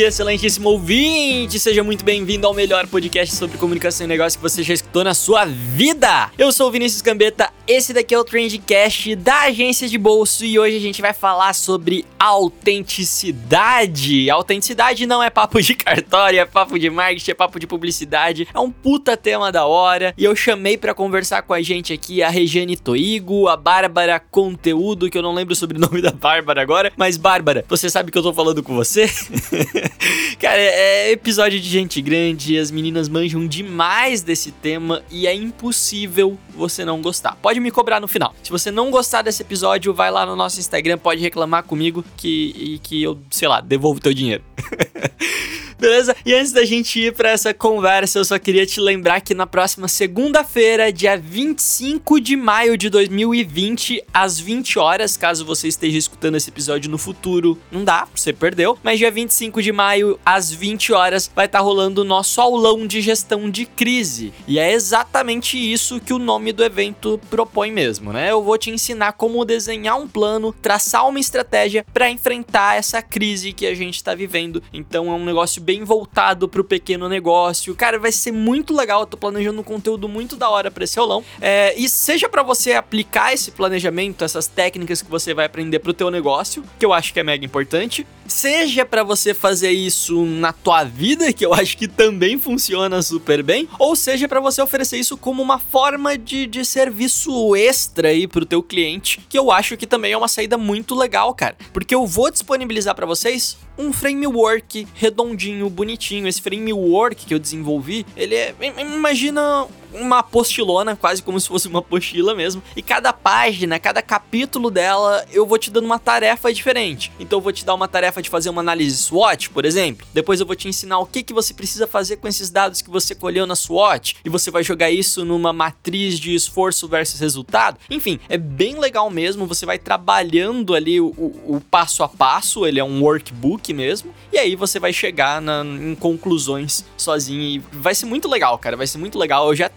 Salve, excelentíssimo ouvinte! Seja muito bem-vindo ao melhor podcast sobre comunicação e negócio que você já escutou na sua vida! Eu sou o Vinícius Gambetta, esse daqui é o Trendcast da agência de bolso e hoje a gente vai falar sobre autenticidade. Autenticidade não é papo de cartório, é papo de marketing, é papo de publicidade, é um puta tema da hora e eu chamei para conversar com a gente aqui a Regiane Toigo, a Bárbara Conteúdo, que eu não lembro o sobrenome da Bárbara agora, mas Bárbara, você sabe que eu tô falando com você? Cara, é episódio de gente grande, as meninas manjam demais desse tema e é impossível você não gostar. Pode me cobrar no final. Se você não gostar desse episódio, vai lá no nosso Instagram, pode reclamar comigo que, e que eu, sei lá, devolvo teu dinheiro. Beleza? E antes da gente ir para essa conversa, eu só queria te lembrar que na próxima segunda-feira, dia 25 de maio de 2020, às 20 horas, caso você esteja escutando esse episódio no futuro, não dá, você perdeu, mas dia 25 de maio, às 20 horas, vai estar tá rolando o nosso aulão de gestão de crise. E é exatamente isso que o nome do evento propõe mesmo, né? Eu vou te ensinar como desenhar um plano, traçar uma estratégia para enfrentar essa crise que a gente está vivendo. Então é um negócio bem voltado pro pequeno negócio. Cara, vai ser muito legal. Eu tô planejando um conteúdo muito da hora pra esse aulão. É, e seja para você aplicar esse planejamento, essas técnicas que você vai aprender pro teu negócio, que eu acho que é mega importante. Seja para você fazer isso na tua vida, que eu acho que também funciona super bem. Ou seja para você oferecer isso como uma forma de, de serviço extra aí pro teu cliente, que eu acho que também é uma saída muito legal, cara. Porque eu vou disponibilizar para vocês um framework redondinho, bonitinho. Esse framework que eu desenvolvi, ele é. Imagina uma apostilona, quase como se fosse uma apostila mesmo. E cada página, cada capítulo dela, eu vou te dando uma tarefa diferente. Então eu vou te dar uma tarefa de fazer uma análise SWOT, por exemplo. Depois eu vou te ensinar o que, que você precisa fazer com esses dados que você colheu na SWOT. E você vai jogar isso numa matriz de esforço versus resultado. Enfim, é bem legal mesmo. Você vai trabalhando ali o, o, passo a passo. Ele é um workbook mesmo. E aí você vai chegar na, em conclusões sozinho. E vai ser muito legal, cara. Vai ser muito legal. Eu já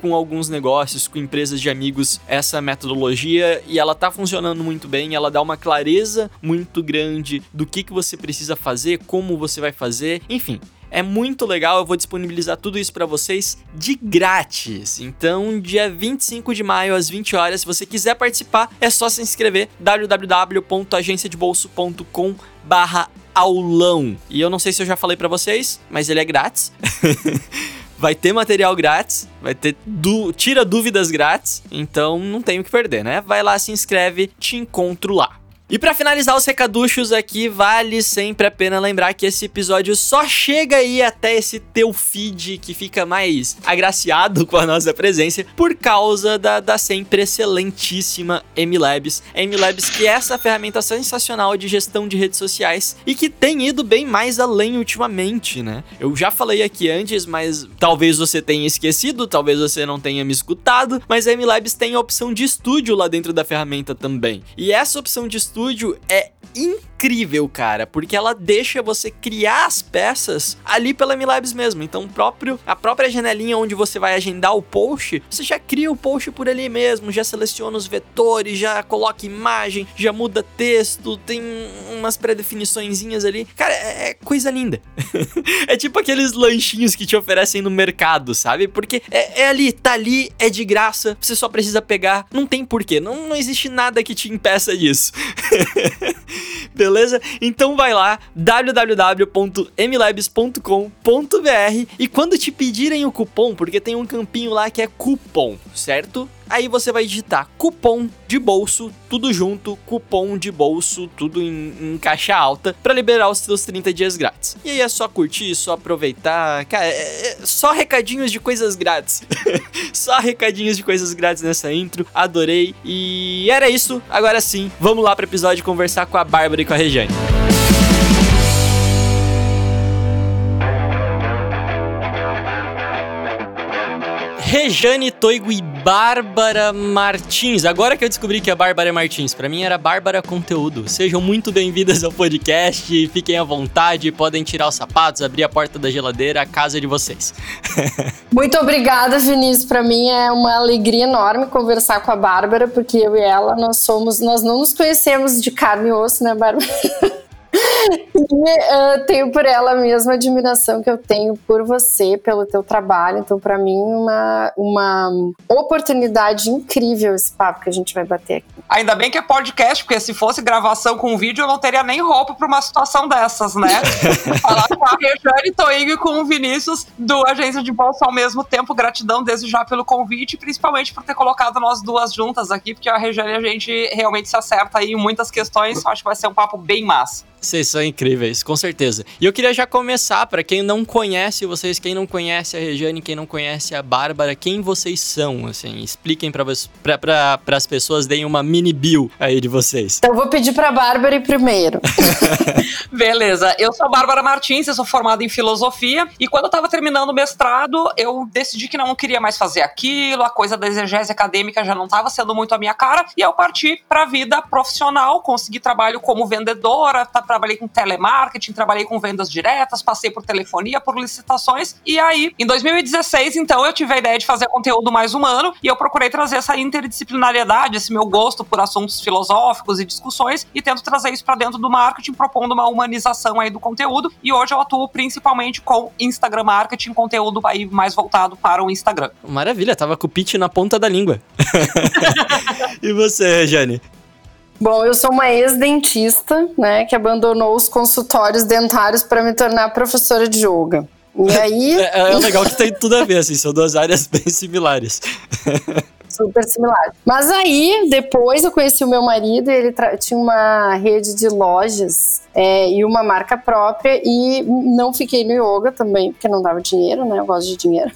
com alguns negócios, com empresas de amigos, essa metodologia e ela tá funcionando muito bem. Ela dá uma clareza muito grande do que, que você precisa fazer, como você vai fazer, enfim. É muito legal, eu vou disponibilizar tudo isso para vocês de grátis. Então, dia 25 de maio às 20 horas, se você quiser participar, é só se inscrever www.agenciadebolso.com/aulão. E eu não sei se eu já falei para vocês, mas ele é grátis. vai ter material grátis, vai ter du tira dúvidas grátis, então não tem o que perder, né? Vai lá, se inscreve, te encontro lá. E para finalizar os recaduchos aqui, vale sempre a pena lembrar que esse episódio só chega aí até esse teu feed que fica mais agraciado com a nossa presença por causa da, da sempre excelentíssima MLabs. MLabs que é essa ferramenta sensacional de gestão de redes sociais e que tem ido bem mais além ultimamente, né? Eu já falei aqui antes, mas talvez você tenha esquecido, talvez você não tenha me escutado, mas a MLabs tem a opção de estúdio lá dentro da ferramenta também. E essa opção de estúdio estúdio é incrível, cara, porque ela deixa você criar as peças ali pela MLabs mesmo. Então, próprio a própria janelinha onde você vai agendar o post, você já cria o post por ali mesmo, já seleciona os vetores, já coloca imagem, já muda texto, tem umas pré-definiçõezinhas ali. Cara, é, é coisa linda. é tipo aqueles lanchinhos que te oferecem no mercado, sabe? Porque é, é, ali, tá ali, é de graça, você só precisa pegar, não tem porquê, não, não existe nada que te impeça disso. Beleza? Então vai lá, www.mlabs.com.br e quando te pedirem o cupom, porque tem um campinho lá que é cupom, certo? Aí você vai digitar cupom de bolso, tudo junto, cupom de bolso, tudo em, em caixa alta, para liberar os seus 30 dias grátis. E aí é só curtir, só aproveitar. Cara, é, é só recadinhos de coisas grátis. só recadinhos de coisas grátis nessa intro. Adorei. E era isso. Agora sim, vamos lá para o episódio conversar com a Bárbara e com a Regiane. Rejane Toigo e Bárbara Martins. Agora que eu descobri que a Bárbara é Martins, para mim era Bárbara Conteúdo. Sejam muito bem-vindas ao podcast, fiquem à vontade, podem tirar os sapatos, abrir a porta da geladeira, a casa de vocês. muito obrigada, Vinícius. Para mim é uma alegria enorme conversar com a Bárbara, porque eu e ela nós somos, nós não nos conhecemos de carne e osso, né, Bárbara? E uh, tenho por ela a mesma admiração que eu tenho por você, pelo teu trabalho. Então, para mim, uma, uma oportunidade incrível esse papo que a gente vai bater aqui. Ainda bem que é podcast, porque se fosse gravação com vídeo, eu não teria nem roupa para uma situação dessas, né? Falar com a Rejane Toing e com o Vinícius do Agência de Bolsa ao mesmo tempo. Gratidão desde já pelo convite, principalmente por ter colocado nós duas juntas aqui, porque a Rejane a gente realmente se acerta aí em muitas questões. Acho que vai ser um papo bem massa. Vocês são incríveis, com certeza. E eu queria já começar, para quem não conhece vocês, quem não conhece a Regiane, quem não conhece a Bárbara, quem vocês são, assim, expliquem para pra, as pessoas, deem uma mini bio aí de vocês. Então eu vou pedir pra Bárbara ir primeiro. Beleza, eu sou a Bárbara Martins, eu sou formada em filosofia, e quando eu tava terminando o mestrado, eu decidi que não queria mais fazer aquilo, a coisa da exegese acadêmica já não tava sendo muito a minha cara, e eu parti pra vida profissional, consegui trabalho como vendedora, tá trabalhei com telemarketing, trabalhei com vendas diretas, passei por telefonia, por licitações. E aí, em 2016, então, eu tive a ideia de fazer conteúdo mais humano e eu procurei trazer essa interdisciplinariedade, esse meu gosto por assuntos filosóficos e discussões e tento trazer isso para dentro do marketing, propondo uma humanização aí do conteúdo. E hoje eu atuo principalmente com Instagram marketing, conteúdo aí mais voltado para o Instagram. Maravilha, tava com o pitch na ponta da língua. e você, Jane? Bom, eu sou uma ex-dentista, né, que abandonou os consultórios dentários para me tornar professora de yoga. E aí. é, é legal que tem tudo a ver, assim, são duas áreas bem similares. super similar. Mas aí, depois eu conheci o meu marido, ele tinha uma rede de lojas é, e uma marca própria, e não fiquei no yoga também, porque não dava dinheiro, né? Eu gosto de dinheiro.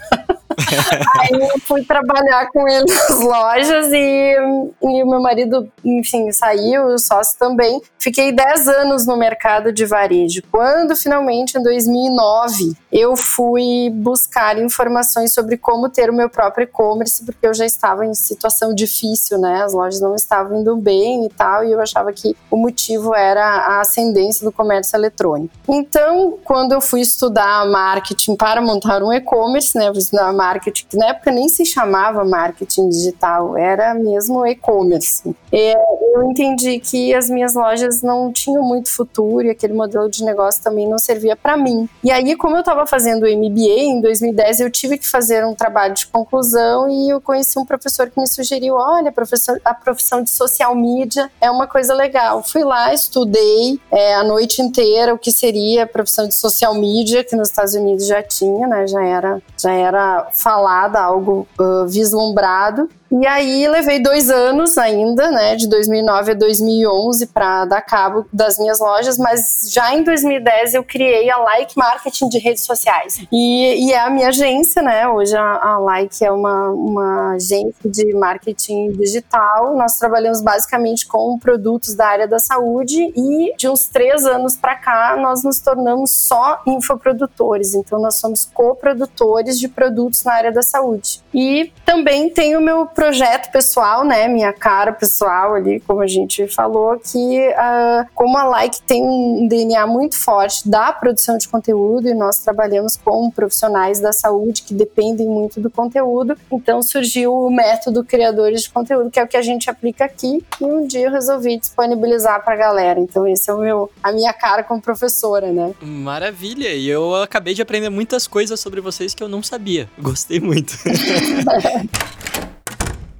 Aí eu fui trabalhar com ele nas lojas e, e meu marido, enfim, saiu, o sócio também. Fiquei 10 anos no mercado de varejo. Quando finalmente, em 2009, eu fui buscar informações sobre como ter o meu próprio e-commerce, porque eu já estava em situação difícil, né? As lojas não estavam indo bem e tal, e eu achava que o motivo era a ascendência do comércio eletrônico. Então, quando eu fui estudar marketing para montar um e-commerce, né? Eu marketing, que na época nem se chamava marketing digital, era mesmo e-commerce. Eu entendi que as minhas lojas não tinham muito futuro e aquele modelo de negócio também não servia para mim. E aí, como eu estava fazendo o MBA em 2010, eu tive que fazer um trabalho de conclusão e eu conheci um professor que me sugeriu: olha, professor, a profissão de social media é uma coisa legal. Fui lá, estudei é, a noite inteira o que seria a profissão de social media, que nos Estados Unidos já tinha, né? Já era, já era falada, algo uh, vislumbrado. E aí levei dois anos ainda, né, de 2009 a 2011 para dar cabo das minhas lojas, mas já em 2010 eu criei a Like Marketing de redes sociais. E, e é a minha agência, né, hoje a, a Like é uma, uma agência de marketing digital. Nós trabalhamos basicamente com produtos da área da saúde e de uns três anos para cá nós nos tornamos só infoprodutores. Então nós somos coprodutores de produtos na área da saúde. E também tem o meu projeto pessoal, né, minha cara pessoal ali, como a gente falou, que uh, como a Like tem um DNA muito forte da produção de conteúdo e nós trabalhamos com profissionais da saúde que dependem muito do conteúdo, então surgiu o método criadores de conteúdo, que é o que a gente aplica aqui, e um dia eu resolvi disponibilizar para a galera. Então esse é o meu a minha cara como professora, né? Maravilha. E eu acabei de aprender muitas coisas sobre vocês que eu não sabia. Gostei muito.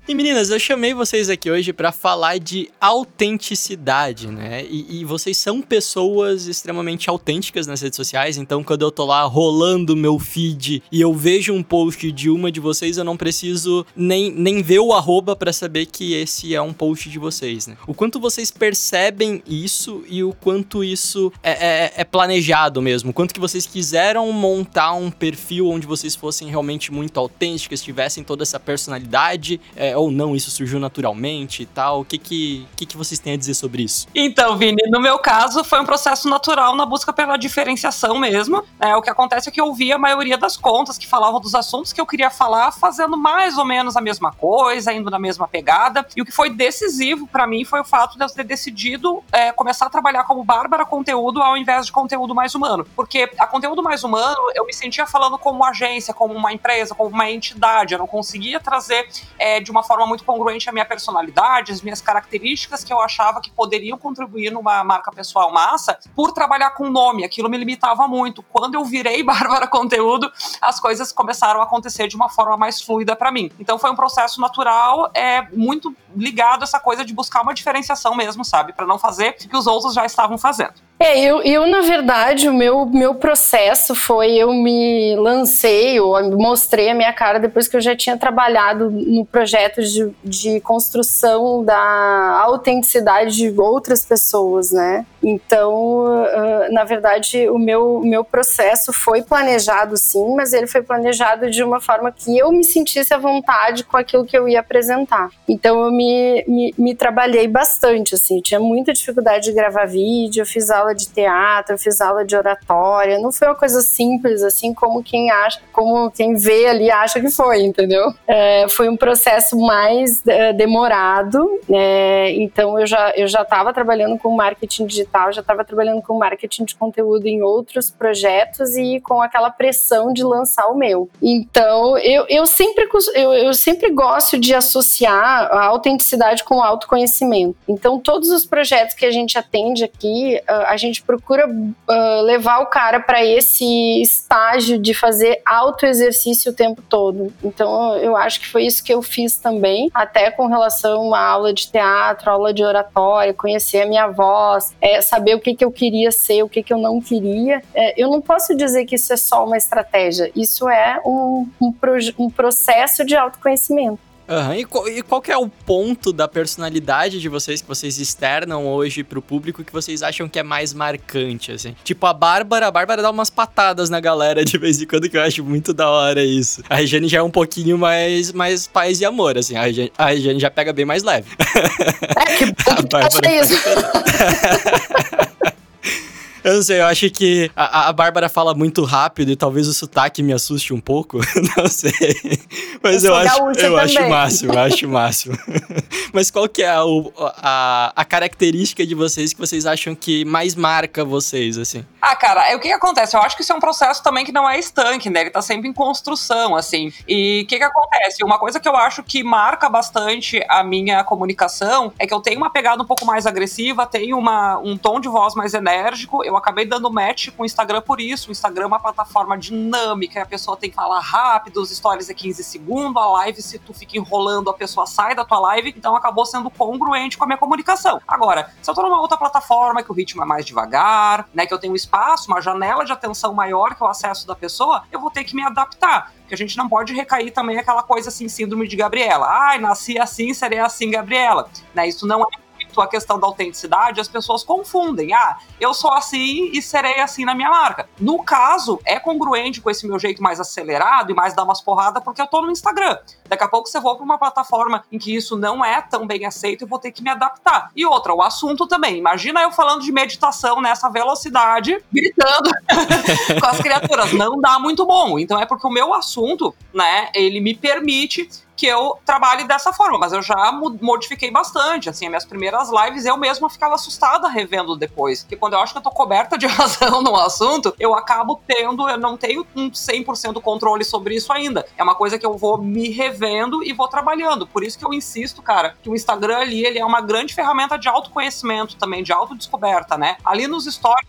E meninas, eu chamei vocês aqui hoje para falar de autenticidade, né? E, e, vocês são pessoas extremamente autênticas nas redes sociais, então quando eu tô lá rolando meu feed e eu vejo um post de uma de vocês, eu não preciso nem, nem ver o arroba para saber que esse é um post de vocês, né? O quanto vocês percebem isso e o quanto isso é, é, é planejado mesmo, o quanto que vocês quiseram montar um perfil onde vocês fossem realmente muito autênticas, tivessem toda essa personalidade. É, é, ou não, isso surgiu naturalmente e tal? O que que, que que vocês têm a dizer sobre isso? Então, Vini, no meu caso, foi um processo natural na busca pela diferenciação mesmo. É, o que acontece é que eu ouvia a maioria das contas que falavam dos assuntos que eu queria falar, fazendo mais ou menos a mesma coisa, indo na mesma pegada. E o que foi decisivo para mim foi o fato de eu ter decidido é, começar a trabalhar como Bárbara Conteúdo ao invés de conteúdo mais humano. Porque a conteúdo mais humano, eu me sentia falando como agência, como uma empresa, como uma entidade. Eu não conseguia trazer é, de uma forma muito congruente a minha personalidade, as minhas características que eu achava que poderiam contribuir numa marca pessoal massa, por trabalhar com nome. Aquilo me limitava muito. Quando eu virei Bárbara Conteúdo, as coisas começaram a acontecer de uma forma mais fluida para mim. Então foi um processo natural, é muito ligado a essa coisa de buscar uma diferenciação mesmo, sabe? Para não fazer o que os outros já estavam fazendo. É, eu, eu, na verdade, o meu, meu processo foi eu me lancei, ou mostrei a minha cara depois que eu já tinha trabalhado no projeto de, de construção da autenticidade de outras pessoas, né? Então, uh, na verdade, o meu, meu processo foi planejado sim, mas ele foi planejado de uma forma que eu me sentisse à vontade com aquilo que eu ia apresentar. Então, eu me, me, me trabalhei bastante, assim, tinha muita dificuldade de gravar vídeo, eu fiz aula de teatro, eu fiz aula de oratória. Não foi uma coisa simples, assim como quem acha, como quem vê ali acha que foi, entendeu? É, foi um processo mais é, demorado. É, então eu já eu já estava trabalhando com marketing digital, já estava trabalhando com marketing de conteúdo em outros projetos e com aquela pressão de lançar o meu. Então eu, eu sempre eu, eu sempre gosto de associar a autenticidade com o autoconhecimento. Então todos os projetos que a gente atende aqui, a gente procura uh, levar o cara para esse estágio de fazer autoexercício o tempo todo. Então, eu acho que foi isso que eu fiz também, até com relação à aula de teatro, aula de oratória, conhecer a minha voz, é, saber o que, que eu queria ser, o que, que eu não queria. É, eu não posso dizer que isso é só uma estratégia, isso é um, um, um processo de autoconhecimento. Uhum. E, qual, e, qual que é o ponto da personalidade de vocês que vocês externam hoje pro público que vocês acham que é mais marcante, assim? Tipo, a Bárbara, a Bárbara dá umas patadas na galera de vez em quando que eu acho muito da hora isso. A Regiane já é um pouquinho mais, mais paz e amor, assim. A Regiane, a Regiane já pega bem mais leve. É, que bom que isso. Eu não sei, eu acho que a, a Bárbara fala muito rápido e talvez o sotaque me assuste um pouco. Não sei. Mas eu, eu acho, eu acho o máximo, eu acho o máximo. Mas qual que é a, a, a, característica de vocês que vocês acham que mais marca vocês, assim? Ah, cara, é o que, que acontece? Eu acho que isso é um processo também que não é estanque, né? Ele tá sempre em construção, assim. E o que, que acontece? Uma coisa que eu acho que marca bastante a minha comunicação é que eu tenho uma pegada um pouco mais agressiva, tenho uma, um tom de voz mais enérgico. Eu acabei dando match com o Instagram por isso. O Instagram é uma plataforma dinâmica, a pessoa tem que falar rápido, os stories é 15 segundos, a live, se tu fica enrolando, a pessoa sai da tua live. Então acabou sendo congruente com a minha comunicação. Agora, se eu tô numa outra plataforma que o ritmo é mais devagar, né, que eu tenho um espaço, uma janela de atenção maior que o acesso da pessoa, eu vou ter que me adaptar. Porque a gente não pode recair também aquela coisa assim, síndrome de Gabriela. Ai, nasci assim, serei assim, Gabriela. Né, isso não é a questão da autenticidade, as pessoas confundem. Ah, eu sou assim e serei assim na minha marca. No caso, é congruente com esse meu jeito mais acelerado e mais dar umas porradas porque eu tô no Instagram. Daqui a pouco você for para uma plataforma em que isso não é tão bem aceito, eu vou ter que me adaptar. E outra, o assunto também. Imagina eu falando de meditação nessa velocidade, gritando com as criaturas. Não dá muito bom. Então é porque o meu assunto, né, ele me permite que eu trabalhe dessa forma, mas eu já modifiquei bastante, assim, minhas primeiras lives eu mesma ficava assustada revendo depois, porque quando eu acho que eu tô coberta de razão no assunto, eu acabo tendo, eu não tenho um 100% controle sobre isso ainda, é uma coisa que eu vou me revendo e vou trabalhando, por isso que eu insisto, cara, que o Instagram ali, ele é uma grande ferramenta de autoconhecimento também, de autodescoberta, né, ali nos stories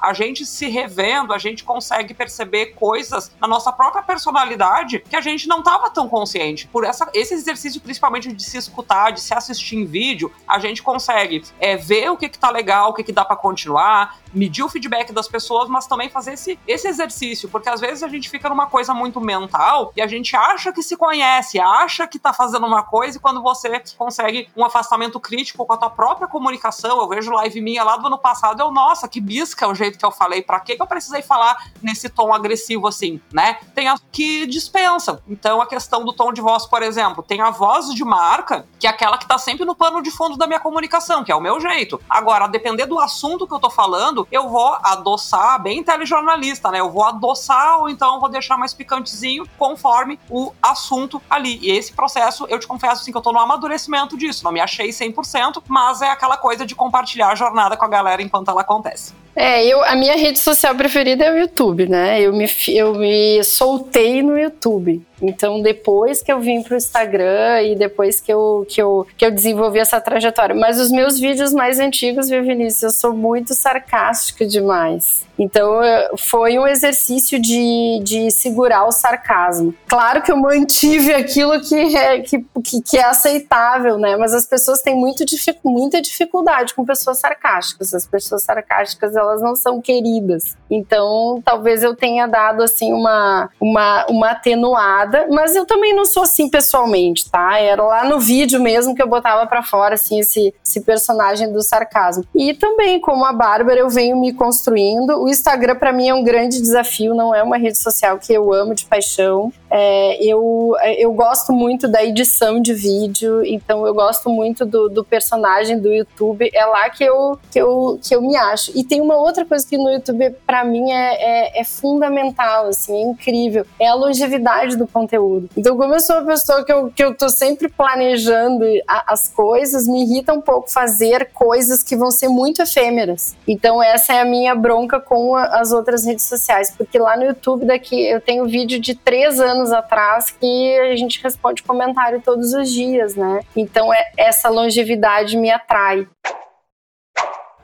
a gente se revendo, a gente consegue perceber coisas na nossa própria personalidade que a gente não tava tão consciente, por essa, esse exercício, principalmente de se escutar, de se assistir em vídeo, a gente consegue é, ver o que, que tá legal, o que, que dá para continuar, medir o feedback das pessoas, mas também fazer esse, esse exercício, porque às vezes a gente fica numa coisa muito mental e a gente acha que se conhece, acha que tá fazendo uma coisa, e quando você consegue um afastamento crítico com a tua própria comunicação, eu vejo live minha lá do ano passado, eu, nossa, que bisca jeito jeito que eu falei, pra que eu precisei falar nesse tom agressivo assim, né? Tem as que dispensam. Então, a questão do tom de voz, por exemplo, tem a voz de marca, que é aquela que tá sempre no pano de fundo da minha comunicação, que é o meu jeito. Agora, a depender do assunto que eu tô falando, eu vou adoçar, bem telejornalista, né? Eu vou adoçar ou então vou deixar mais picantezinho conforme o assunto ali. E esse processo, eu te confesso assim, que eu tô no amadurecimento disso. Não me achei 100%, mas é aquela coisa de compartilhar a jornada com a galera enquanto ela acontece. É, eu, a minha rede social preferida é o YouTube, né? Eu me, eu me soltei no YouTube. Então, depois que eu vim pro Instagram e depois que eu, que, eu, que eu desenvolvi essa trajetória. Mas os meus vídeos mais antigos, viu, Vinícius, eu sou muito sarcástica demais. Então, foi um exercício de, de segurar o sarcasmo. Claro que eu mantive aquilo que é, que, que é aceitável, né? Mas as pessoas têm muito, muita dificuldade com pessoas sarcásticas. As pessoas sarcásticas, elas não são queridas. Então, talvez eu tenha dado, assim, uma, uma, uma atenuada. Mas eu também não sou assim pessoalmente, tá? Era lá no vídeo mesmo que eu botava para fora, assim, esse, esse personagem do sarcasmo. E também, como a Bárbara, eu venho me construindo o Instagram para mim é um grande desafio, não é uma rede social que eu amo de paixão. É, eu, eu gosto muito da edição de vídeo, então eu gosto muito do, do, personagem do YouTube. É lá que eu, que, eu, que eu me acho. E tem uma outra coisa que no YouTube, para mim, é, é, é, fundamental, assim, é incrível. É a longevidade do conteúdo. Então, como eu sou uma pessoa que eu, que eu tô sempre planejando as coisas, me irrita um pouco fazer coisas que vão ser muito efêmeras. Então, essa é a minha bronca com com as outras redes sociais, porque lá no YouTube daqui eu tenho vídeo de três anos atrás que a gente responde comentário todos os dias, né? Então é, essa longevidade me atrai.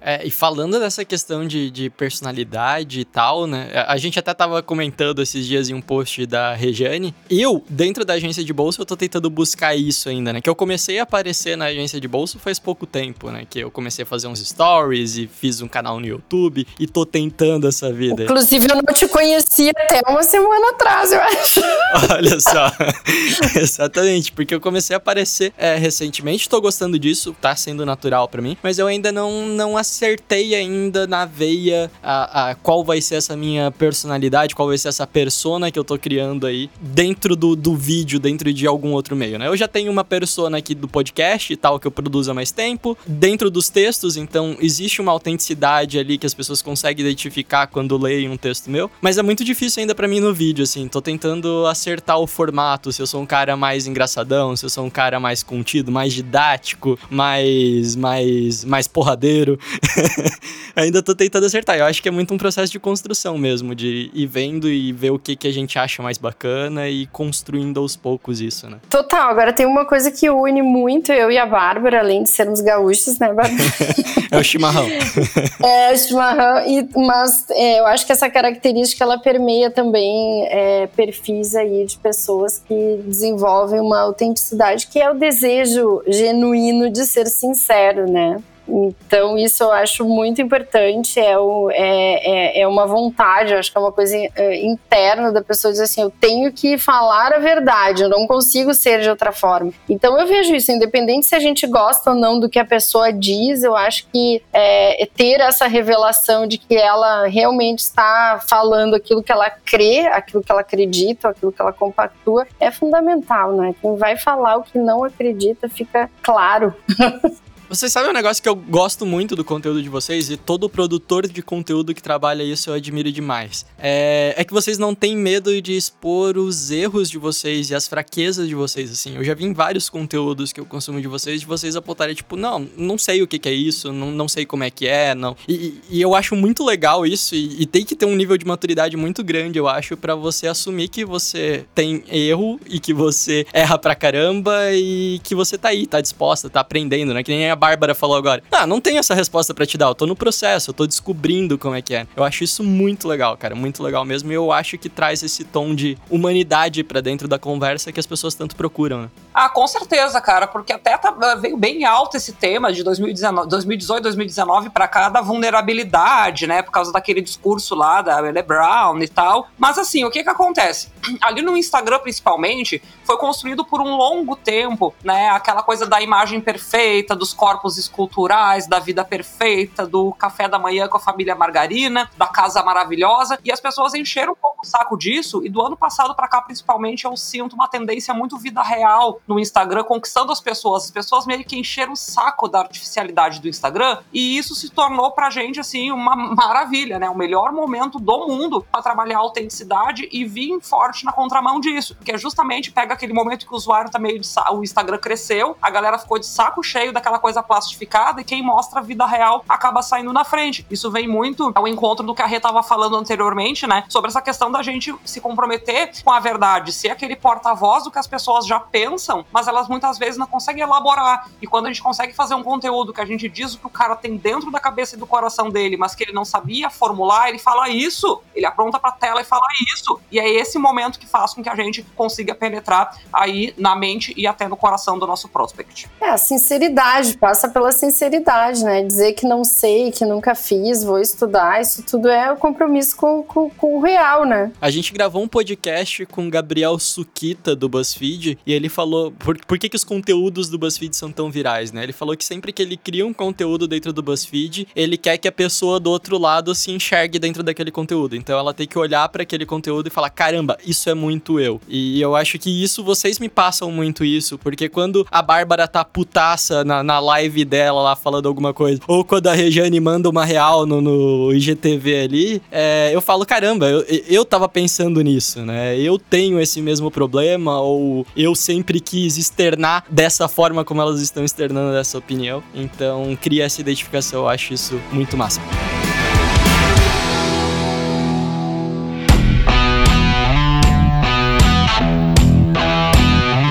É, e falando dessa questão de, de, personalidade e tal, né? A gente até tava comentando esses dias em um post da Rejane. Eu, dentro da agência de bolsa, eu tô tentando buscar isso ainda, né? Que eu comecei a aparecer na agência de bolsa faz pouco tempo, né? Que eu comecei a fazer uns stories e fiz um canal no YouTube e tô tentando essa vida. Inclusive, eu não te conhecia até uma semana atrás, eu acho. Olha só. Exatamente, porque eu comecei a aparecer é, recentemente, tô gostando disso, tá sendo natural para mim, mas eu ainda não, não acertei ainda na veia a, a, qual vai ser essa minha personalidade, qual vai ser essa persona que eu tô criando aí dentro do, do vídeo, dentro de algum outro meio, né? Eu já tenho uma persona aqui do podcast e tal, que eu produzo há mais tempo. Dentro dos textos, então, existe uma autenticidade ali que as pessoas conseguem identificar quando leem um texto meu, mas é muito difícil ainda para mim no vídeo, assim. Tô tentando acertar o formato, se eu sou um cara mais engraçadão, se eu sou um cara mais contido, mais didático, mais mais mais porradeiro. Ainda tô tentando acertar. Eu acho que é muito um processo de construção mesmo, de ir vendo e ver o que, que a gente acha mais bacana e construindo aos poucos isso, né? Total. Agora tem uma coisa que une muito eu e a Bárbara, além de sermos gaúchos, né, Bárbara? é o chimarrão. é, o chimarrão. E, mas é, eu acho que essa característica, ela permeia também é, perfis aí de pessoas que desenvolvem uma autenticidade, que é o desejo genuíno de ser sincero, né? Então, isso eu acho muito importante, é, o, é, é, é, uma vontade, eu acho que é uma coisa é, interna da pessoa dizer assim, eu tenho que falar a verdade, eu não consigo ser de outra forma. Então, eu vejo isso, independente se a gente gosta ou não do que a pessoa diz, eu acho que é, é ter essa revelação de que ela realmente está falando aquilo que ela crê, aquilo que ela acredita, aquilo que ela compactua, é fundamental, né? Quem vai falar o que não acredita fica claro. Vocês sabem um negócio que eu gosto muito do conteúdo de vocês e todo produtor de conteúdo que trabalha isso eu admiro demais. É, é que vocês não têm medo de expor os erros de vocês e as fraquezas de vocês, assim. Eu já vi em vários conteúdos que eu consumo de vocês, de vocês apontarem, tipo, não, não sei o que, que é isso, não, não sei como é que é, não. E, e eu acho muito legal isso e, e, tem que ter um nível de maturidade muito grande, eu acho, para você assumir que você tem erro e que você erra pra caramba e que você tá aí, tá disposta, tá aprendendo, né? Que nem a Bárbara falou agora. Ah, não tenho essa resposta para te dar, eu tô no processo, eu tô descobrindo como é que é. Eu acho isso muito legal, cara, muito legal mesmo. E eu acho que traz esse tom de humanidade para dentro da conversa que as pessoas tanto procuram, né? Ah, com certeza, cara, porque até tá, veio bem alto esse tema de 2019, 2018, 2019 para cá da vulnerabilidade, né, por causa daquele discurso lá da Belle Brown e tal. Mas assim, o que que acontece? Ali no Instagram, principalmente, foi construído por um longo tempo, né, aquela coisa da imagem perfeita, dos cortes corpos esculturais, da vida perfeita, do café da manhã com a família margarina, da casa maravilhosa, e as pessoas encheram um pouco o saco disso, e do ano passado para cá, principalmente, eu sinto uma tendência muito vida real no Instagram, conquistando as pessoas. As pessoas meio que encheram o saco da artificialidade do Instagram, e isso se tornou pra gente, assim, uma maravilha, né? O melhor momento do mundo para trabalhar a autenticidade e vir forte na contramão disso, que é justamente pega aquele momento que o usuário tá meio de o Instagram cresceu, a galera ficou de saco cheio daquela coisa plastificada e quem mostra a vida real acaba saindo na frente. Isso vem muito ao encontro do que a Rê tava falando anteriormente, né? Sobre essa questão da gente se comprometer com a verdade, ser aquele porta-voz do que as pessoas já pensam, mas elas muitas vezes não conseguem elaborar. E quando a gente consegue fazer um conteúdo que a gente diz o que o cara tem dentro da cabeça e do coração dele, mas que ele não sabia formular, ele fala isso, ele apronta pra tela e fala isso. E é esse momento que faz com que a gente consiga penetrar aí na mente e até no coração do nosso prospect. É, a sinceridade, passa pela sinceridade, né? Dizer que não sei, que nunca fiz, vou estudar, isso tudo é o compromisso com, com, com o real, né? A gente gravou um podcast com o Gabriel Sukita do BuzzFeed e ele falou por, por que, que os conteúdos do BuzzFeed são tão virais, né? Ele falou que sempre que ele cria um conteúdo dentro do BuzzFeed, ele quer que a pessoa do outro lado se enxergue dentro daquele conteúdo. Então ela tem que olhar para aquele conteúdo e falar: caramba, isso é muito eu. E eu acho que isso, vocês me passam muito isso, porque quando a Bárbara tá putaça na, na live dela lá falando alguma coisa, ou quando a Rejane manda uma real no, no IGTV ali, é, eu falo: caramba, eu, eu tava pensando nisso, né? Eu tenho esse mesmo problema, ou eu sempre quis externar dessa forma como elas estão externando essa opinião. Então, cria essa identificação, eu acho isso muito massa.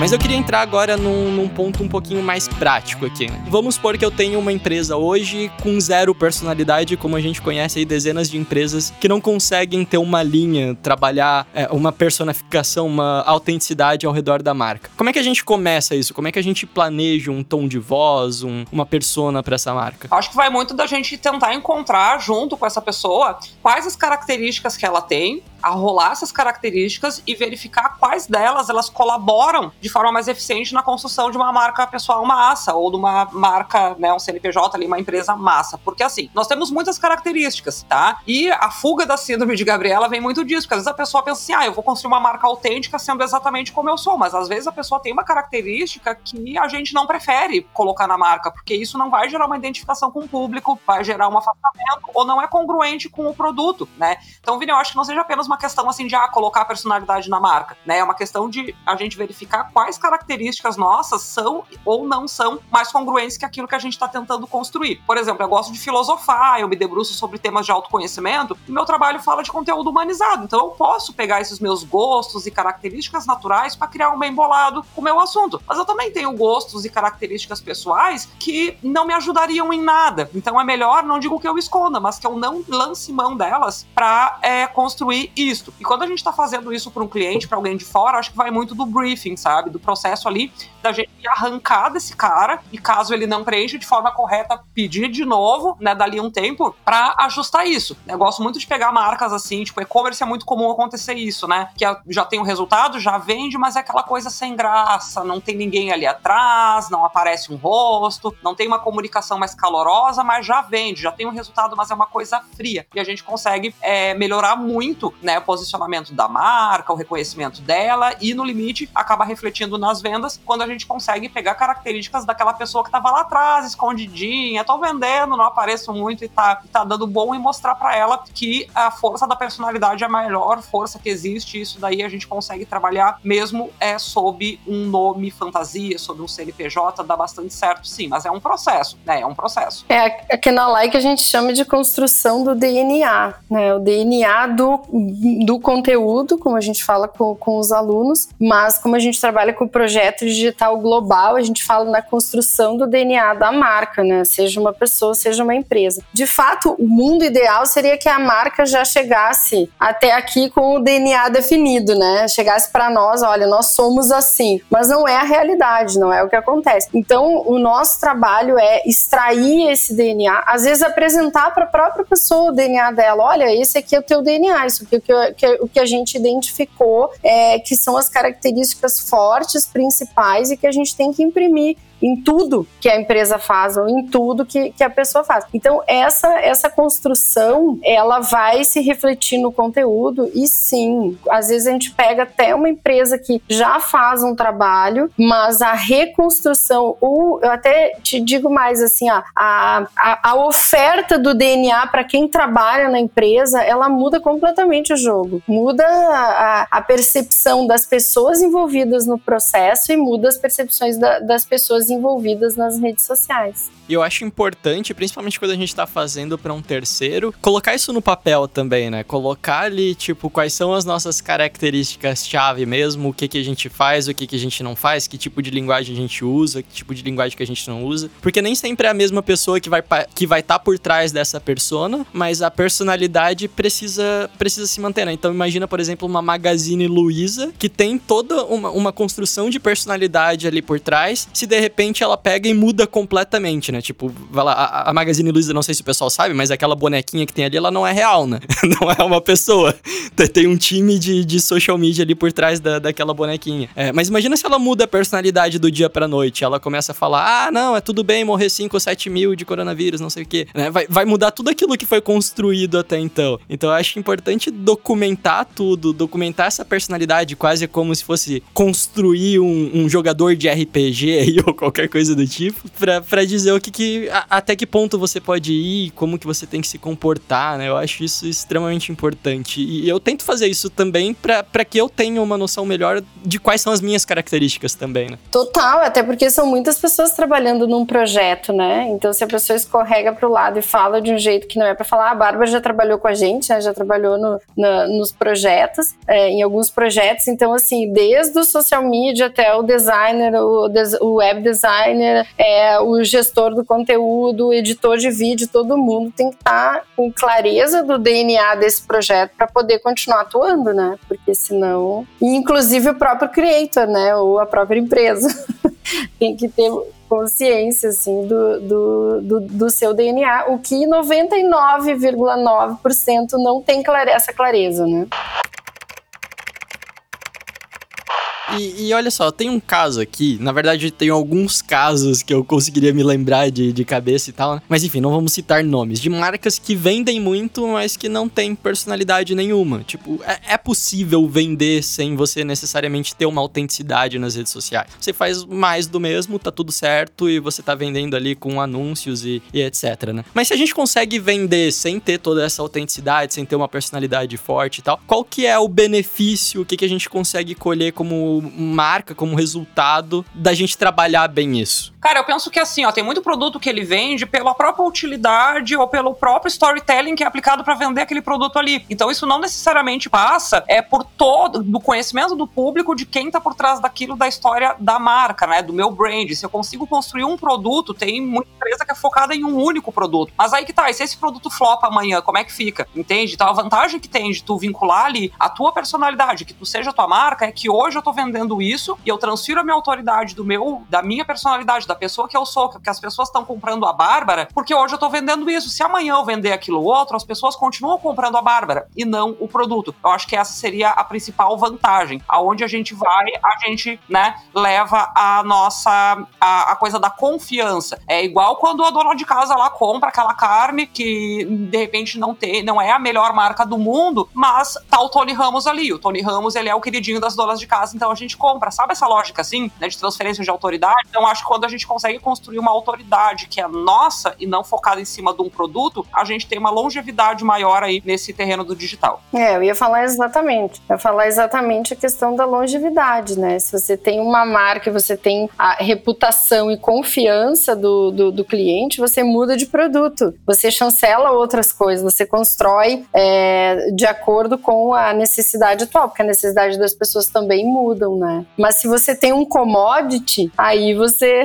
Mas eu queria entrar agora num, num, ponto um pouquinho mais prático aqui. Vamos supor que eu tenho uma empresa hoje com zero personalidade, como a gente conhece aí dezenas de empresas que não conseguem ter uma linha, trabalhar é, uma personificação, uma autenticidade ao redor da marca. Como é que a gente começa isso? Como é que a gente planeja um tom de voz, um, uma persona para essa marca? Acho que vai muito da gente tentar encontrar junto com essa pessoa quais as características que ela tem, a rolar essas características e verificar quais delas elas colaboram de forma mais eficiente na construção de uma marca pessoal massa ou de uma marca, né, um CNPJ ali, uma empresa massa. Porque assim, nós temos muitas características, tá? E a fuga da síndrome de Gabriela vem muito disso, porque às vezes a pessoa pensa assim, ah, eu vou construir uma marca autêntica sendo exatamente como eu sou, mas às vezes a pessoa tem uma característica que a gente não prefere colocar na marca, porque isso não vai gerar uma identificação com o público, vai gerar um afastamento ou não é congruente com o produto, né? Então, Vini, eu acho que não seja apenas uma questão assim de ah, colocar a personalidade na marca, né? É uma questão de a gente verificar quais características nossas são ou não são mais congruentes que aquilo que a gente está tentando construir. Por exemplo, eu gosto de filosofar, eu me debruço sobre temas de autoconhecimento e meu trabalho fala de conteúdo humanizado. Então eu posso pegar esses meus gostos e características naturais para criar um bem bolado com o meu assunto. Mas eu também tenho gostos e características pessoais que não me ajudariam em nada. Então é melhor, não digo que eu esconda, mas que eu não lance mão delas para é, construir isto. E quando a gente está fazendo isso para um cliente, para alguém de fora, acho que vai muito do briefing, sabe? Do processo ali da gente arrancar desse cara e caso ele não preencha de forma correta, pedir de novo, né, dali um tempo, para ajustar isso. Eu gosto muito de pegar marcas assim, tipo, e-commerce é muito comum acontecer isso, né? Que já tem o um resultado, já vende, mas é aquela coisa sem graça, não tem ninguém ali atrás, não aparece um rosto, não tem uma comunicação mais calorosa, mas já vende, já tem um resultado, mas é uma coisa fria. E a gente consegue é, melhorar muito, né, o posicionamento da marca, o reconhecimento dela e no limite acaba refletindo nas vendas quando a gente consegue pegar características daquela pessoa que estava lá atrás, escondidinha, tô vendendo, não apareço muito e tá, tá dando bom e mostrar para ela que a força da personalidade é a maior força que existe. Isso daí a gente consegue trabalhar mesmo é sob um nome fantasia, sob um CNPJ, dá bastante certo, sim, mas é um processo, né? É um processo. É aqui na Like a gente chama de construção do DNA, né? O DNA do, do conteúdo, como a gente fala com, com os alunos, mas como a gente trabalha com o projeto digital global, a gente fala na construção do DNA da marca, né? Seja uma pessoa, seja uma empresa. De fato, o mundo ideal seria que a marca já chegasse até aqui com o DNA definido, né? Chegasse para nós, olha, nós somos assim. Mas não é a realidade, não é o que acontece. Então, o nosso trabalho é extrair esse DNA, às vezes apresentar para a própria pessoa o DNA dela. Olha, esse aqui é o teu DNA, isso aqui é o que, o que a gente identificou, é, que são as características fortes, principais e que a gente tem que imprimir em tudo que a empresa faz ou em tudo que, que a pessoa faz. Então, essa, essa construção, ela vai se refletir no conteúdo e sim, às vezes a gente pega até uma empresa que já faz um trabalho, mas a reconstrução, ou eu até te digo mais assim, a, a, a oferta do DNA para quem trabalha na empresa, ela muda completamente o jogo. Muda a, a percepção das pessoas envolvidas no processo e muda as percepções da, das pessoas envolvidas nas redes sociais. E eu acho importante, principalmente quando a gente tá fazendo para um terceiro, colocar isso no papel também, né? Colocar ali, tipo, quais são as nossas características-chave mesmo, o que que a gente faz, o que que a gente não faz, que tipo de linguagem a gente usa, que tipo de linguagem que a gente não usa. Porque nem sempre é a mesma pessoa que vai que vai estar tá por trás dessa persona, mas a personalidade precisa precisa se manter, né? Então imagina, por exemplo, uma Magazine Luiza que tem toda uma, uma construção de personalidade ali por trás, se de repente ela pega e muda completamente, né? Tipo, vai lá, a, a Magazine Luiza, não sei se o pessoal sabe, mas aquela bonequinha que tem ali, ela não é real, né? não é uma pessoa. Tem um time de, de social media ali por trás da, daquela bonequinha. É, mas imagina se ela muda a personalidade do dia pra noite. Ela começa a falar: ah, não, é tudo bem morrer 5 ou 7 mil de coronavírus, não sei o quê. Né? Vai, vai mudar tudo aquilo que foi construído até então. Então eu acho importante documentar tudo, documentar essa personalidade, quase como se fosse construir um, um jogador de RPG aí, ou qualquer coisa do tipo, pra, pra dizer o que, que a, até que ponto você pode ir, como que você tem que se comportar, né? Eu acho isso extremamente importante. E eu tento fazer isso também para que eu tenha uma noção melhor de quais são as minhas características também, né? Total, até porque são muitas pessoas trabalhando num projeto, né? Então se a pessoa escorrega para o lado e fala de um jeito que não é para falar, ah, a Bárbara já trabalhou com a gente, né? Já trabalhou no, nos projetos, é, em alguns projetos. Então, assim, desde o social media até o designer, o, des o web designer, é, o gestor do conteúdo, o editor de vídeo, todo mundo tem que estar tá com clareza do DNA desse projeto para poder continuar atuando, né? Porque senão. Inclusive o próprio creator, né? Ou a própria empresa. tem que ter consciência assim do, do, do, do seu DNA, o que 99,9% não tem clare essa clareza, né? E, e, olha só, tem um caso aqui, na verdade tem alguns casos que eu conseguiria me lembrar de, de cabeça e tal, né? mas enfim, não vamos citar nomes, de marcas que vendem muito, mas que não tem personalidade nenhuma. Tipo, é, é possível vender sem você necessariamente ter uma autenticidade nas redes sociais. Você faz mais do mesmo, tá tudo certo, e você tá vendendo ali com anúncios e, e etc, né? Mas se a gente consegue vender sem ter toda essa autenticidade, sem ter uma personalidade forte e tal, qual que é o benefício, o que, que a gente consegue colher como marca, como resultado da gente trabalhar bem isso? Cara, eu penso que assim, ó, tem muito produto que ele vende pela própria utilidade ou pelo próprio storytelling que é aplicado para vender aquele produto ali. Então isso não necessariamente passa é por todo do conhecimento do público de quem tá por trás daquilo da história da marca, né, do meu brand. Se eu consigo construir um produto, tem muita empresa que é focada em um único produto. Mas aí que tá, e se esse produto flopa amanhã, como é que fica? Entende? Então a vantagem que tem de tu vincular ali a tua personalidade, que tu seja a tua marca, é que hoje eu tô vendendo vendendo isso e eu transfiro a minha autoridade do meu, da minha personalidade, da pessoa que eu sou, que as pessoas estão comprando a Bárbara, porque hoje eu tô vendendo isso. Se amanhã eu vender aquilo outro, as pessoas continuam comprando a Bárbara e não o produto. Eu acho que essa seria a principal vantagem. Aonde a gente vai, a gente, né, leva a nossa a, a coisa da confiança. É igual quando a dona de casa lá compra aquela carne que de repente não tem, não é a melhor marca do mundo, mas tá o Tony Ramos ali. O Tony Ramos, ele é o queridinho das donas de casa, então a gente compra. Sabe essa lógica assim, né, de transferência de autoridade? Então acho que quando a gente consegue construir uma autoridade que é nossa e não focada em cima de um produto, a gente tem uma longevidade maior aí nesse terreno do digital. É, eu ia falar exatamente. Eu ia falar exatamente a questão da longevidade, né? Se você tem uma marca, você tem a reputação e confiança do, do, do cliente, você muda de produto. Você chancela outras coisas, você constrói é, de acordo com a necessidade atual, porque a necessidade das pessoas também né? Mas se você tem um commodity, aí você,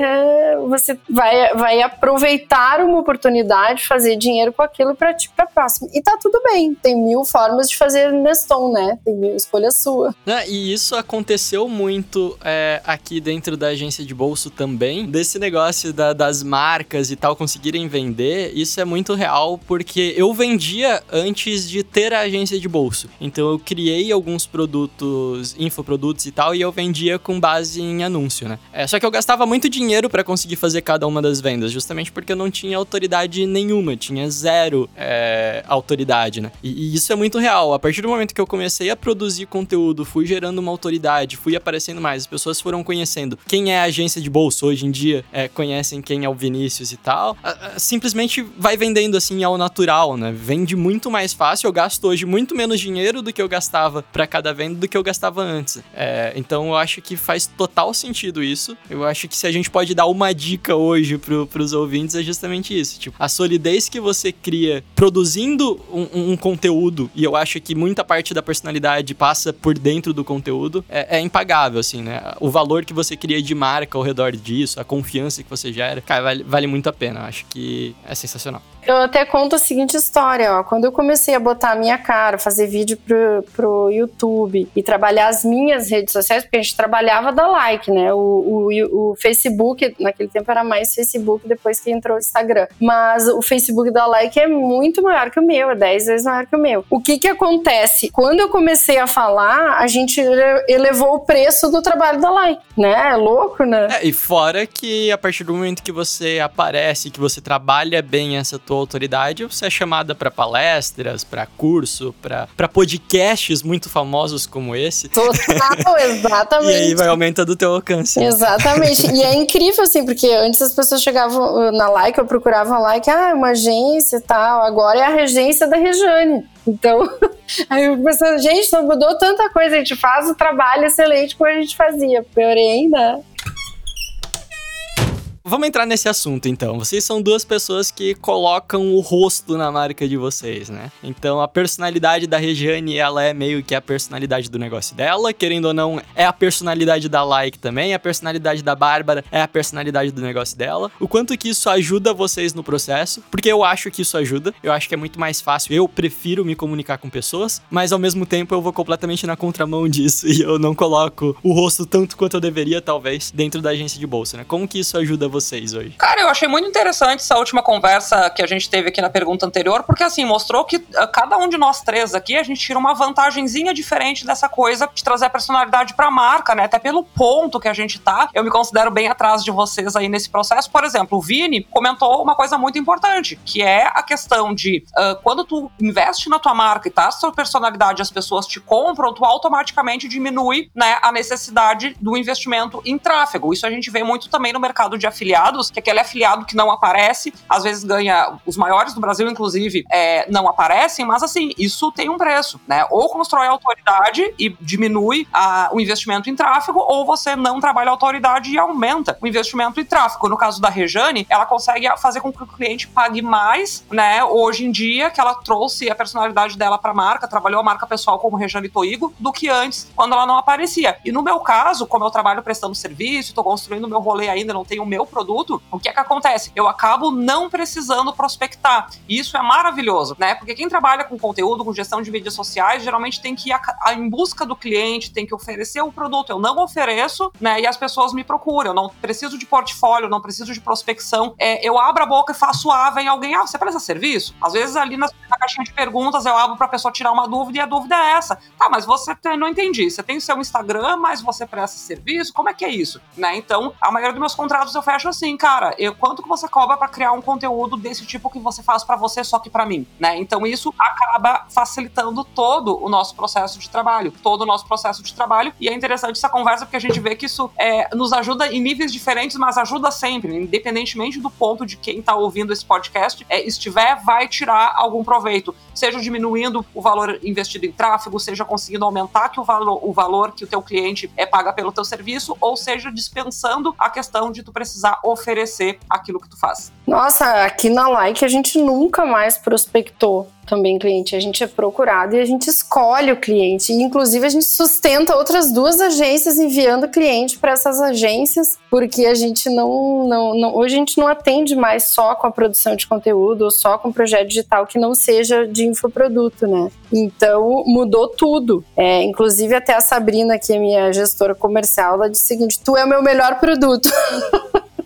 você vai, vai aproveitar uma oportunidade, fazer dinheiro com aquilo para ti para próximo. E tá tudo bem, tem mil formas de fazer Neston, né? Tem mil escolha sua. É, e isso aconteceu muito é, aqui dentro da agência de bolso também, desse negócio da, das marcas e tal conseguirem vender, isso é muito real porque eu vendia antes de ter a agência de bolso. Então eu criei alguns produtos, infoprodutos e tal, e eu vendia com base em anúncio, né? É, só que eu gastava muito dinheiro para conseguir fazer cada uma das vendas, justamente porque eu não tinha autoridade nenhuma, tinha zero é, autoridade, né? E, e isso é muito real. A partir do momento que eu comecei a produzir conteúdo, fui gerando uma autoridade, fui aparecendo mais, as pessoas foram conhecendo quem é a agência de bolso hoje em dia, é, conhecem quem é o Vinícius e tal, simplesmente vai vendendo assim ao natural, né? Vende muito mais fácil, eu gasto hoje muito menos dinheiro do que eu gastava para cada venda do que eu gastava antes. É, então eu acho que faz total sentido isso. Eu acho que se a gente pode dar uma dica hoje pro, pros ouvintes é justamente isso. Tipo, a solidez que você cria produzindo um, um conteúdo, e eu acho que muita parte da personalidade passa por dentro do conteúdo, é, é impagável, assim, né? O valor que você cria de marca ao redor disso, a confiança que você gera, cara, vale, vale muito a pena. Eu acho que é sensacional. Eu até conto a seguinte história, ó. Quando eu comecei a botar a minha cara, fazer vídeo pro, pro YouTube e trabalhar as minhas redes sociais, porque a gente trabalhava da like, né? O, o, o Facebook, naquele tempo era mais Facebook, depois que entrou o Instagram. Mas o Facebook da like é muito maior que o meu, é 10 vezes maior que o meu. O que que acontece? Quando eu comecei a falar, a gente elevou o preço do trabalho da like, né? É louco, né? É, e fora que a partir do momento que você aparece, que você trabalha bem essa tua autoridade, você é chamada para palestras, para curso, para podcasts muito famosos como esse. Total, exatamente. e aí vai aumentando o teu alcance. Exatamente. e é incrível, assim, porque antes as pessoas chegavam na like, eu procurava like, ah, uma agência e tal, agora é a regência da Rejane. Então, aí eu pensando, gente, não mudou tanta coisa, a gente faz o trabalho excelente como a gente fazia, porém, né? Vamos entrar nesse assunto então. Vocês são duas pessoas que colocam o rosto na marca de vocês, né? Então a personalidade da Regiane, ela é meio que a personalidade do negócio dela, querendo ou não, é a personalidade da Like também, a personalidade da Bárbara é a personalidade do negócio dela. O quanto que isso ajuda vocês no processo, porque eu acho que isso ajuda, eu acho que é muito mais fácil. Eu prefiro me comunicar com pessoas, mas ao mesmo tempo eu vou completamente na contramão disso e eu não coloco o rosto tanto quanto eu deveria, talvez, dentro da agência de bolsa, né? Como que isso ajuda vocês? Vocês hoje? Cara, eu achei muito interessante essa última conversa que a gente teve aqui na pergunta anterior, porque assim, mostrou que uh, cada um de nós três aqui, a gente tira uma vantagenzinha diferente dessa coisa de trazer a personalidade pra marca, né? Até pelo ponto que a gente tá, eu me considero bem atrás de vocês aí nesse processo. Por exemplo, o Vini comentou uma coisa muito importante, que é a questão de uh, quando tu investe na tua marca e tá sua personalidade, as pessoas te compram, tu automaticamente diminui, né, a necessidade do investimento em tráfego. Isso a gente vê muito também no mercado de afiliados afiliados, que aquele afiliado que não aparece, às vezes ganha, os maiores do Brasil, inclusive, é, não aparecem, mas assim, isso tem um preço, né? Ou constrói autoridade e diminui a, o investimento em tráfego, ou você não trabalha autoridade e aumenta o investimento em tráfego. No caso da Rejane, ela consegue fazer com que o cliente pague mais, né? Hoje em dia, que ela trouxe a personalidade dela para a marca, trabalhou a marca pessoal como Rejane Toigo, do que antes, quando ela não aparecia. E no meu caso, como eu trabalho prestando serviço, estou construindo meu rolê ainda, não tenho o meu produto, o que é que acontece? Eu acabo não precisando prospectar. E isso é maravilhoso, né? Porque quem trabalha com conteúdo, com gestão de mídias sociais, geralmente tem que ir a, a, em busca do cliente, tem que oferecer o produto. Eu não ofereço, né? E as pessoas me procuram. Eu não preciso de portfólio, não preciso de prospecção. É, eu abro a boca e faço A, vem alguém, ah, você presta serviço? Às vezes ali na, na caixinha de perguntas eu abro pra pessoa tirar uma dúvida e a dúvida é essa. Tá, mas você tem, não entendi. Você tem seu Instagram, mas você presta serviço? Como é que é isso? Né? Então, a maioria dos meus contratos eu fecho assim, cara, eu, quanto que você cobra para criar um conteúdo desse tipo que você faz para você, só que para mim, né? Então isso acaba facilitando todo o nosso processo de trabalho, todo o nosso processo de trabalho. E é interessante essa conversa porque a gente vê que isso é, nos ajuda em níveis diferentes, mas ajuda sempre, independentemente do ponto de quem tá ouvindo esse podcast, é, estiver, vai tirar algum proveito, seja diminuindo o valor investido em tráfego, seja conseguindo aumentar que o valor, o valor que o teu cliente é paga pelo teu serviço, ou seja, dispensando a questão de tu precisar oferecer aquilo que tu faz. Nossa, aqui na Like a gente nunca mais prospectou também cliente. A gente é procurado e a gente escolhe o cliente. E, inclusive, a gente sustenta outras duas agências enviando cliente para essas agências, porque a gente não, não, não, Hoje a gente não atende mais só com a produção de conteúdo ou só com projeto digital que não seja de infoproduto, né? Então mudou tudo. É, inclusive, até a Sabrina, que é minha gestora comercial, ela disse o seguinte: tu é o meu melhor produto.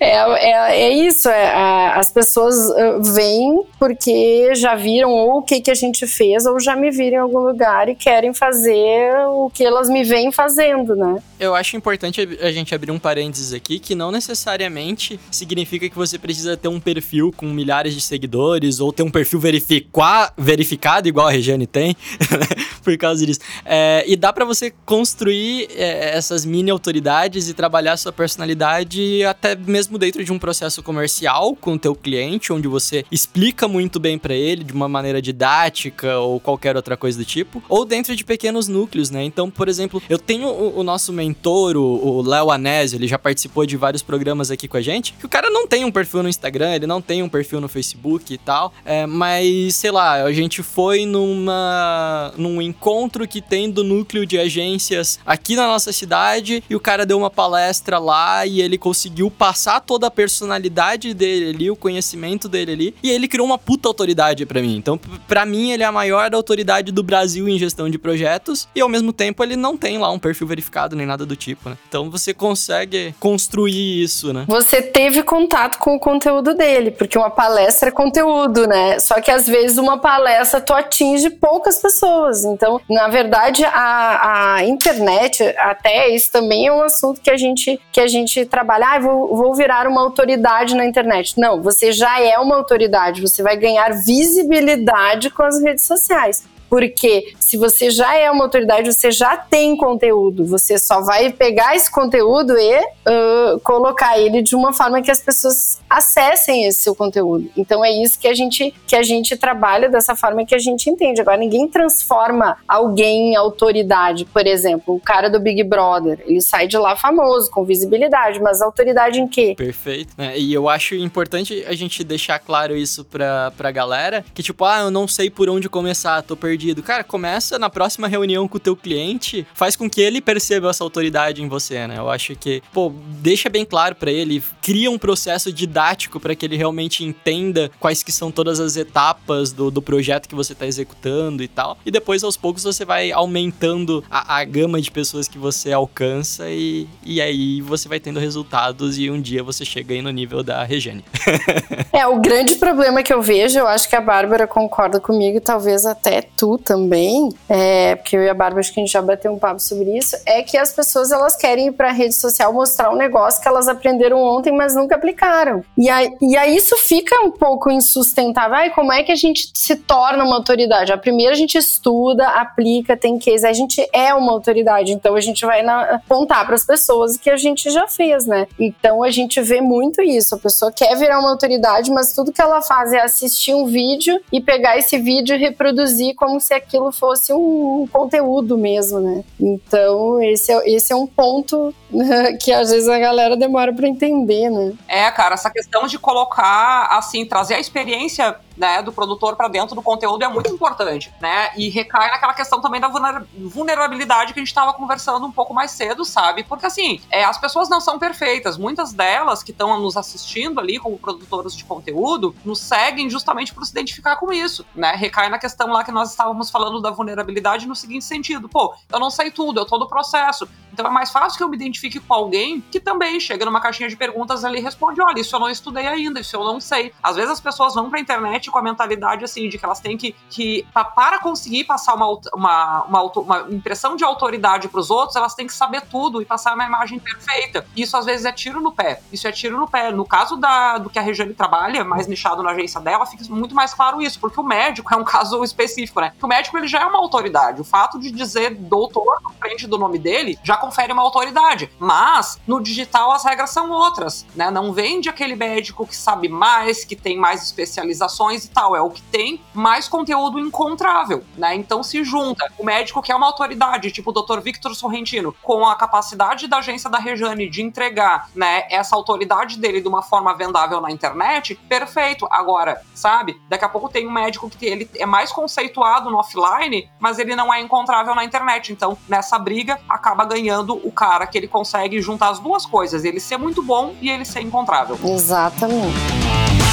É, é, é isso, é, as pessoas uh, vêm porque já viram ou o que, que a gente fez, ou já me viram em algum lugar e querem fazer o que elas me vêm fazendo, né? Eu acho importante a gente abrir um parênteses aqui, que não necessariamente significa que você precisa ter um perfil com milhares de seguidores, ou ter um perfil verificado, igual a Regiane tem, por causa disso. É, e dá para você construir é, essas mini autoridades e trabalhar sua personalidade até mesmo dentro de um processo comercial com o teu cliente, onde você explica muito bem para ele de uma maneira didática ou qualquer outra coisa do tipo, ou dentro de pequenos núcleos, né? Então, por exemplo, eu tenho o, o nosso mentor, o Léo Anésio, ele já participou de vários programas aqui com a gente, que o cara não tem um perfil no Instagram, ele não tem um perfil no Facebook e tal, é, mas sei lá, a gente foi numa num encontro que tem do núcleo de agências aqui na nossa cidade e o cara deu uma palestra lá e ele conseguiu passar toda a personalidade dele ali, o conhecimento dele ali, e ele criou uma puta autoridade para mim. Então, para mim, ele é a maior autoridade do Brasil em gestão de projetos e ao mesmo tempo ele não tem lá um perfil verificado nem nada do tipo, né? Então você consegue construir isso, né? Você teve contato com o conteúdo dele, porque uma palestra é conteúdo, né? Só que às vezes uma palestra tu atinge poucas pessoas. Então, na verdade, a, a internet, até isso também é um assunto que a gente, que a gente trabalha. Ah, vou, vou virar uma autoridade na internet. Não, você já é uma autoridade, você vai ganhar visibilidade com as redes sociais. Porque se você já é uma autoridade, você já tem conteúdo, você só vai pegar esse conteúdo e uh, colocar ele de uma forma que as pessoas acessem esse seu conteúdo. Então é isso que a gente que a gente trabalha dessa forma que a gente entende. Agora ninguém transforma alguém em autoridade, por exemplo, o cara do Big Brother, ele sai de lá famoso, com visibilidade, mas autoridade em quê? Perfeito. É, e eu acho importante a gente deixar claro isso pra, pra galera, que tipo, ah, eu não sei por onde começar, tô perdido perdido. Cara, começa na próxima reunião com o teu cliente, faz com que ele perceba essa autoridade em você, né? Eu acho que, pô, deixa bem claro para ele, cria um processo didático para que ele realmente entenda quais que são todas as etapas do, do projeto que você tá executando e tal. E depois, aos poucos, você vai aumentando a, a gama de pessoas que você alcança e, e aí você vai tendo resultados e um dia você chega aí no nível da Regiane. é, o grande problema que eu vejo, eu acho que a Bárbara concorda comigo, talvez até tu também, é, porque eu e a Bárbara acho que a gente já bateu um papo sobre isso, é que as pessoas elas querem ir para a rede social mostrar um negócio que elas aprenderam ontem, mas nunca aplicaram. E aí, e aí isso fica um pouco insustentável. Ai, como é que a gente se torna uma autoridade? A primeira a gente estuda, aplica, tem case, a gente é uma autoridade, então a gente vai na, apontar para as pessoas que a gente já fez, né? Então a gente vê muito isso. A pessoa quer virar uma autoridade, mas tudo que ela faz é assistir um vídeo e pegar esse vídeo e reproduzir como como se aquilo fosse um conteúdo mesmo, né? Então, esse é, esse é um ponto né, que às vezes a galera demora para entender, né? É, cara, essa questão de colocar, assim, trazer a experiência né, do produtor para dentro do conteúdo é muito importante, né? E recai naquela questão também da vulnerabilidade que a gente estava conversando um pouco mais cedo, sabe? Porque assim, é, as pessoas não são perfeitas. Muitas delas que estão nos assistindo ali como produtoras de conteúdo nos seguem justamente por se identificar com isso, né? Recai na questão lá que nós estávamos falando da vulnerabilidade no seguinte sentido: pô, eu não sei tudo, eu tô no processo. Então é mais fácil que eu me identifique com alguém que também chega numa caixinha de perguntas ali e responde: olha, isso eu não estudei ainda, isso eu não sei. Às vezes as pessoas vão pra internet com a mentalidade assim de que elas têm que, que para conseguir passar uma, uma, uma, uma impressão de autoridade para os outros, elas têm que saber tudo e passar uma imagem perfeita. Isso às vezes é tiro no pé. Isso é tiro no pé. No caso da, do que a Regiane trabalha, mais nichado na agência dela, fica muito mais claro isso, porque o médico é um caso específico, né? o médico ele já é uma autoridade. O fato de dizer doutor na frente do nome dele já confere uma autoridade. Mas no digital as regras são outras, né? Não vende aquele médico que sabe mais, que tem mais especializações e tal. É o que tem mais conteúdo encontrável, né? Então se junta o médico que é uma autoridade, tipo o Dr. Victor Sorrentino, com a capacidade da agência da Rejane de entregar, né, essa autoridade dele de uma forma vendável na internet, perfeito. Agora, sabe? Daqui a pouco tem um médico que ele é mais conceituado no offline, mas ele não é encontrável na internet. Então, nessa briga, acaba ganhando o cara que ele consegue juntar as duas coisas, ele ser muito bom e ele ser encontrável. Exatamente.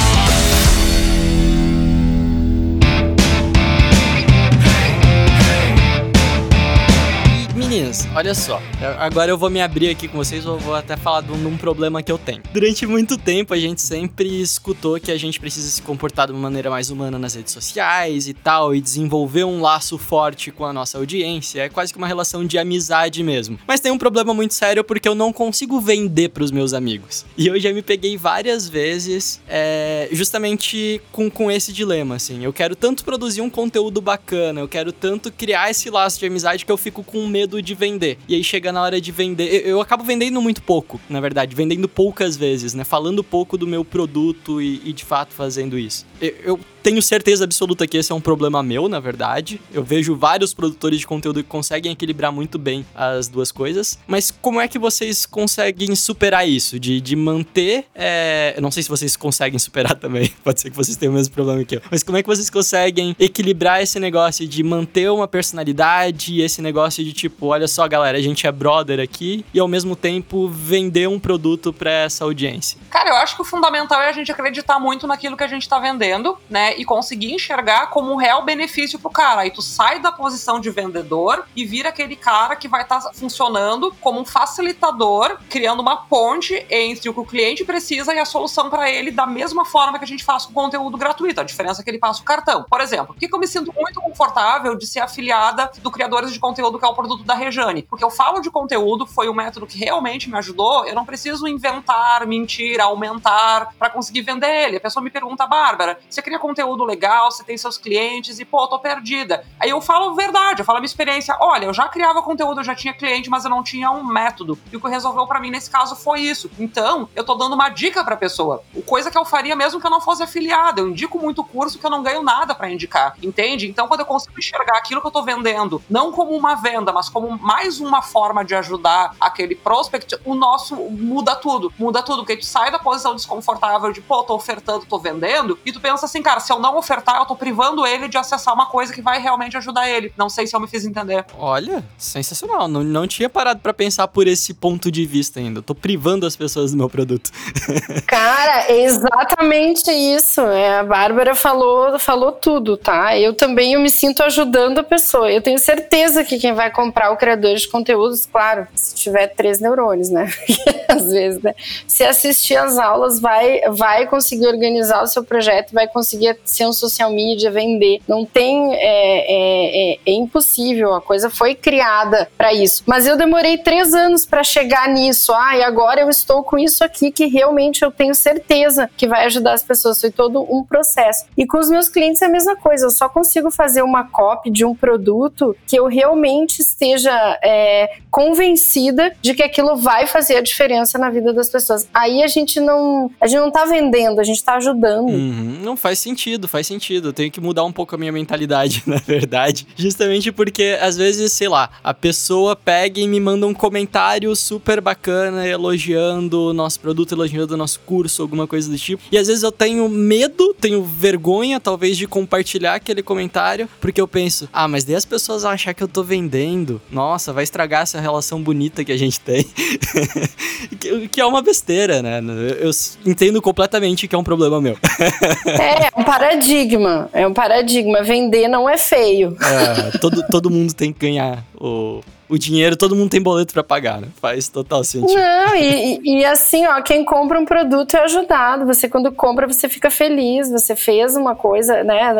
Olha só. Agora eu vou me abrir aqui com vocês, eu vou até falar de um, problema que eu tenho. Durante muito tempo a gente sempre escutou que a gente precisa se comportar de uma maneira mais humana nas redes sociais e tal, e desenvolver um laço forte com a nossa audiência. É quase que uma relação de amizade mesmo. Mas tem um problema muito sério porque eu não consigo vender pros meus amigos. E eu já me peguei várias vezes é, justamente com, com esse dilema, assim. Eu quero tanto produzir um conteúdo bacana, eu quero tanto criar esse laço de amizade que eu fico com medo de vender. E aí chega na hora de vender. Eu, eu acabo vendendo muito pouco, na verdade, vendendo poucas vezes, né? Falando pouco do meu produto e, e de fato fazendo isso. Eu, tenho certeza absoluta que esse é um problema meu, na verdade. Eu vejo vários produtores de conteúdo que conseguem equilibrar muito bem as duas coisas. Mas como é que vocês conseguem superar isso? De, de manter. É... Eu não sei se vocês conseguem superar também. Pode ser que vocês tenham o mesmo problema que eu. Mas como é que vocês conseguem equilibrar esse negócio de manter uma personalidade, esse negócio de tipo, olha só, galera, a gente é brother aqui, e ao mesmo tempo vender um produto para essa audiência? Cara, eu acho que o fundamental é a gente acreditar muito naquilo que a gente tá vendendo, né? e conseguir enxergar como um real benefício pro cara. Aí tu sai da posição de vendedor e vira aquele cara que vai estar tá funcionando como um facilitador, criando uma ponte entre o que o cliente precisa e a solução para ele, da mesma forma que a gente faz com conteúdo gratuito. A diferença é que ele passa o cartão. Por exemplo, por que, que eu me sinto muito confortável de ser afiliada do Criadores de Conteúdo, que é o produto da Rejane? Porque eu falo de conteúdo, foi o método que realmente me ajudou. Eu não preciso inventar, mentir, aumentar para conseguir vender ele. A pessoa me pergunta, Bárbara, você cria conteúdo legal, você tem seus clientes e, pô, tô perdida. Aí eu falo verdade, eu falo a minha experiência. Olha, eu já criava conteúdo, eu já tinha cliente, mas eu não tinha um método. E o que resolveu para mim nesse caso foi isso. Então, eu tô dando uma dica pra pessoa. Coisa que eu faria mesmo que eu não fosse afiliada. Eu indico muito curso que eu não ganho nada para indicar. Entende? Então, quando eu consigo enxergar aquilo que eu tô vendendo, não como uma venda, mas como mais uma forma de ajudar aquele prospect, o nosso muda tudo. Muda tudo, porque tu sai da posição desconfortável de, pô, tô ofertando, tô vendendo, e tu pensa assim, cara, se eu não ofertar, eu tô privando ele de acessar uma coisa que vai realmente ajudar ele. Não sei se eu me fiz entender. Olha, sensacional. Não, não tinha parado para pensar por esse ponto de vista ainda. Eu tô privando as pessoas do meu produto. Cara, é exatamente isso. É, a Bárbara falou, falou tudo, tá? Eu também eu me sinto ajudando a pessoa. Eu tenho certeza que quem vai comprar o criador de conteúdos, claro, se tiver três neurônios, né? Às vezes, né? Se assistir às aulas, vai, vai conseguir organizar o seu projeto, vai conseguir ser um social media, vender. Não tem. É, é, é, é impossível. A coisa foi criada para isso. Mas eu demorei três anos para chegar nisso. Ah, e agora eu estou com isso aqui que realmente eu tenho certeza que vai ajudar as pessoas. Foi todo um processo. E com os meus clientes é a mesma coisa. Eu só consigo fazer uma copy de um produto que eu realmente esteja é, convencida de que aquilo vai fazer a diferença na vida das pessoas. Aí a gente não, a gente não tá vendendo, a gente tá ajudando. Uhum, não faz sentido faz sentido. Eu tenho que mudar um pouco a minha mentalidade, na verdade. Justamente porque, às vezes, sei lá, a pessoa pega e me manda um comentário super bacana elogiando o nosso produto, elogiando o nosso curso, alguma coisa do tipo. E às vezes eu tenho medo, tenho vergonha, talvez, de compartilhar aquele comentário, porque eu penso, ah, mas daí as pessoas vão achar que eu tô vendendo. Nossa, vai estragar essa relação bonita que a gente tem. que é uma besteira, né? Eu entendo completamente que é um problema meu. é, um paradigma. É um paradigma. Vender não é feio. É, todo, todo mundo tem que ganhar o, o dinheiro, todo mundo tem boleto para pagar, né? Faz total sentido. Não, e, e, assim, ó, quem compra um produto é ajudado. Você, quando compra, você fica feliz. Você fez uma coisa, né?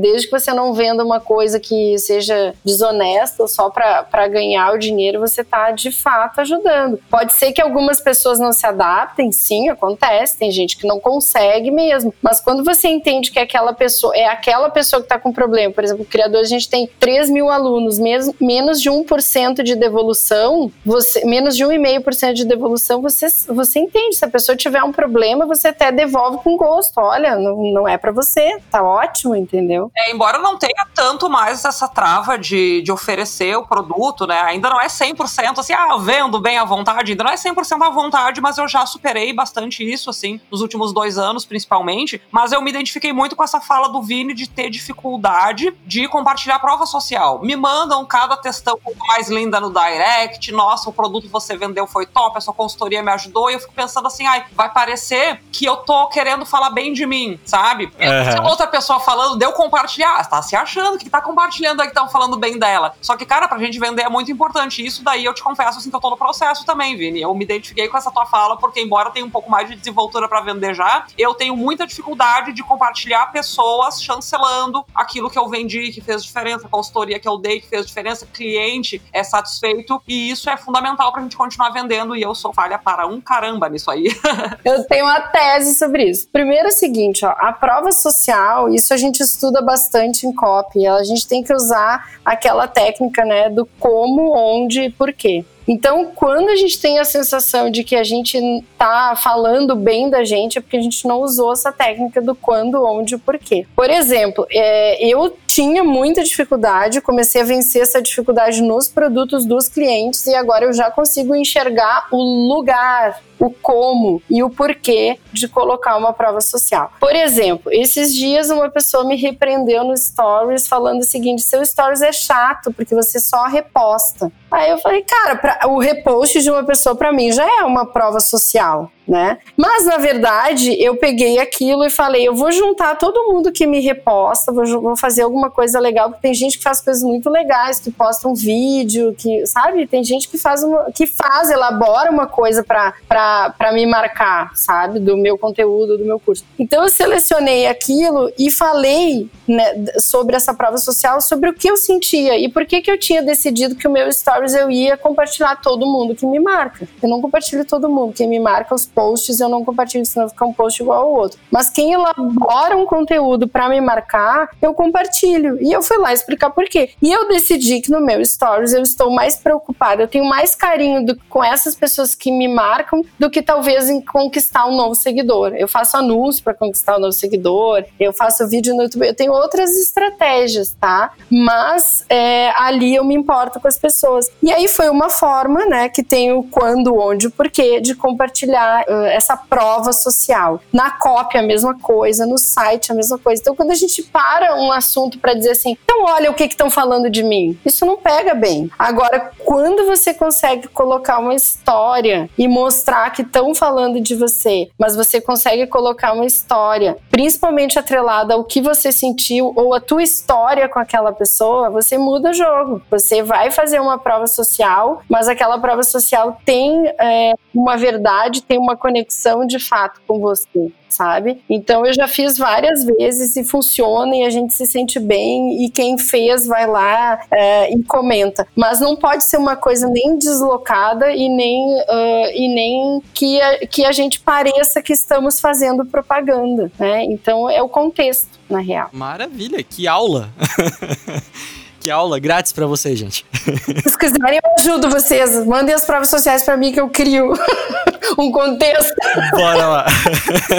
Desde que você não venda uma coisa que seja desonesta só para ganhar o dinheiro, você tá de fato ajudando. Pode ser que algumas pessoas não se adaptem, sim, acontece. Tem gente que não consegue mesmo. Mas quando você entende que aquela pessoa é aquela pessoa que tá com problema, por exemplo, criador, a gente tem 3 mil alunos, mesmo, menos de 1% de devolução, você, menos de 1,5% de devolução, você, você entende. Se a pessoa tiver um problema, você até devolve com gosto. Olha, não, não é para você, tá ótimo, entendeu? É, embora não tenha tanto mais essa trava de, de oferecer o produto, né? Ainda não é 100% assim, ah, vendo bem à vontade, ainda não é 100% à vontade, mas eu já superei bastante isso, assim, nos últimos dois anos, principalmente. Mas eu me identifiquei muito com essa fala do Vini de ter dificuldade de compartilhar prova social. Me mandam cada textão um pouco mais linda no direct, nossa, o produto que você vendeu foi top, a sua consultoria me ajudou, e eu fico pensando assim, ai, vai parecer que eu tô querendo falar bem de mim, sabe? Uhum. Se outra pessoa falando, deu compartilhar, tá se achando que tá compartilhando aí que estão falando bem dela. Só que, cara, pra gente vender é muito importante. Isso daí eu te confesso assim que eu tô no processo também, Vini. Eu me identifiquei com essa tua fala, porque embora eu tenha um pouco mais de desenvoltura para vender já, eu tenho muita dificuldade de compartilhar pessoas chancelando aquilo que eu vendi, que fez diferença, a consultoria que eu dei, que fez diferença, cliente é satisfeito, e isso é fundamental pra gente continuar vendendo, e eu sou falha para um caramba nisso aí. eu tenho uma tese sobre isso. Primeiro é o seguinte, ó, a prova social, isso a gente estuda bastante em copy, a gente tem que usar aquela técnica, né, do como, onde e porquê. Então, quando a gente tem a sensação de que a gente tá falando bem da gente, é porque a gente não usou essa técnica do quando, onde e porquê. Por exemplo, é, eu tinha muita dificuldade, comecei a vencer essa dificuldade nos produtos dos clientes e agora eu já consigo enxergar o lugar, o como e o porquê de colocar uma prova social. Por exemplo, esses dias uma pessoa me repreendeu no Stories falando o seguinte: seu Stories é chato porque você só reposta. Aí eu falei, cara, pra, o repost de uma pessoa para mim já é uma prova social né? Mas na verdade eu peguei aquilo e falei, eu vou juntar todo mundo que me reposta, vou, vou fazer alguma coisa legal, porque tem gente que faz coisas muito legais, que posta um vídeo, que sabe? Tem gente que faz uma, que faz, elabora uma coisa para me marcar, sabe? Do meu conteúdo, do meu curso. Então eu selecionei aquilo e falei né, sobre essa prova social, sobre o que eu sentia e por que que eu tinha decidido que o meu stories eu ia compartilhar todo mundo que me marca. Eu não compartilho todo mundo, quem me marca os posts eu não compartilho, senão fica um post igual ao outro. Mas quem elabora um conteúdo para me marcar, eu compartilho. E eu fui lá explicar por quê. E eu decidi que no meu stories eu estou mais preocupada, eu tenho mais carinho do, com essas pessoas que me marcam do que talvez em conquistar um novo seguidor. Eu faço anúncio para conquistar um novo seguidor, eu faço vídeo no YouTube, eu tenho outras estratégias, tá? Mas é, ali eu me importo com as pessoas. E aí foi uma forma, né, que tem o quando, onde, porquê de compartilhar uh, essa prova social. Na cópia, a mesma coisa, no site, a mesma coisa. Então, quando a gente para um assunto para dizer assim, então olha o que estão falando de mim, isso não pega bem. Agora, quando você consegue colocar uma história e mostrar que estão falando de você, mas você consegue colocar uma história, principalmente atrelada ao que você sentiu ou a tua história com aquela pessoa, você muda o jogo. Você vai fazer uma prova social, mas aquela prova social tem é, uma verdade, tem uma conexão de fato com você, sabe? Então eu já fiz várias vezes e funciona e a gente se sente bem e quem fez vai lá é, e comenta. Mas não pode ser uma coisa nem deslocada e nem, uh, e nem que, a, que a gente pareça que estamos fazendo propaganda, né? Então é o contexto, na real. Maravilha, que aula! Que aula grátis para vocês, gente. Se quiserem, eu ajudo vocês. Mandem as provas sociais para mim que eu crio um contexto. Bora lá.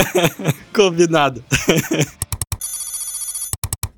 Combinado.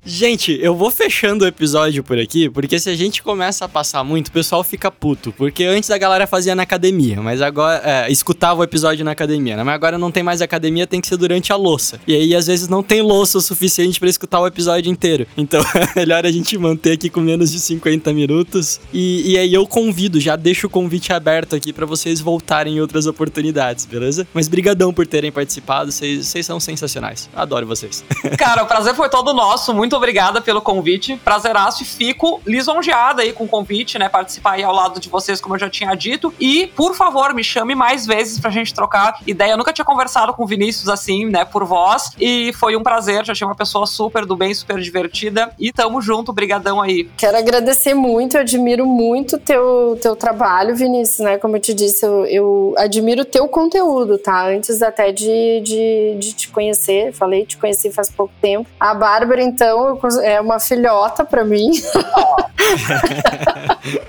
Gente, eu vou fechando o episódio por aqui, porque se a gente começa a passar muito, o pessoal fica puto. Porque antes a galera fazia na academia, mas agora. É, escutava o episódio na academia, né? Mas agora não tem mais academia, tem que ser durante a louça. E aí, às vezes, não tem louça o suficiente para escutar o episódio inteiro. Então, é melhor a gente manter aqui com menos de 50 minutos. E, e aí eu convido, já deixo o convite aberto aqui para vocês voltarem em outras oportunidades, beleza? Mas brigadão por terem participado, vocês são sensacionais. Adoro vocês. Cara, o prazer foi todo nosso. Muito muito obrigada pelo convite. Prazeraço e fico lisonjeada aí com o convite, né? Participar aí ao lado de vocês, como eu já tinha dito. E, por favor, me chame mais vezes pra gente trocar ideia. Eu nunca tinha conversado com o Vinícius assim, né, por voz. E foi um prazer. Já tinha uma pessoa super do bem, super divertida. E tamo junto. Brigadão aí. Quero agradecer muito. Eu admiro muito teu teu trabalho, Vinícius, né? Como eu te disse, eu, eu admiro teu conteúdo, tá? Antes até de, de, de te conhecer. Falei, te conheci faz pouco tempo. A Bárbara, então, é uma filhota para mim.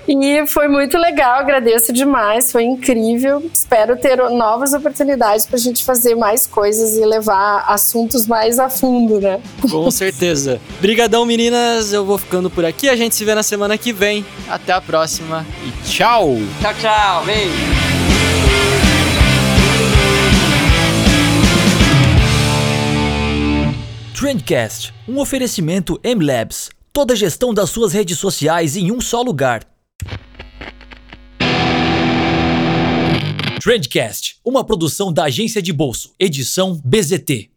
e foi muito legal, agradeço demais, foi incrível. Espero ter novas oportunidades para a gente fazer mais coisas e levar assuntos mais a fundo, né? Com certeza. Brigadão, meninas. Eu vou ficando por aqui. A gente se vê na semana que vem. Até a próxima e tchau. Tchau, tchau. Beijo. Trendcast, um oferecimento M Labs. Toda a gestão das suas redes sociais em um só lugar. Trendcast, uma produção da agência de bolso, edição BZT.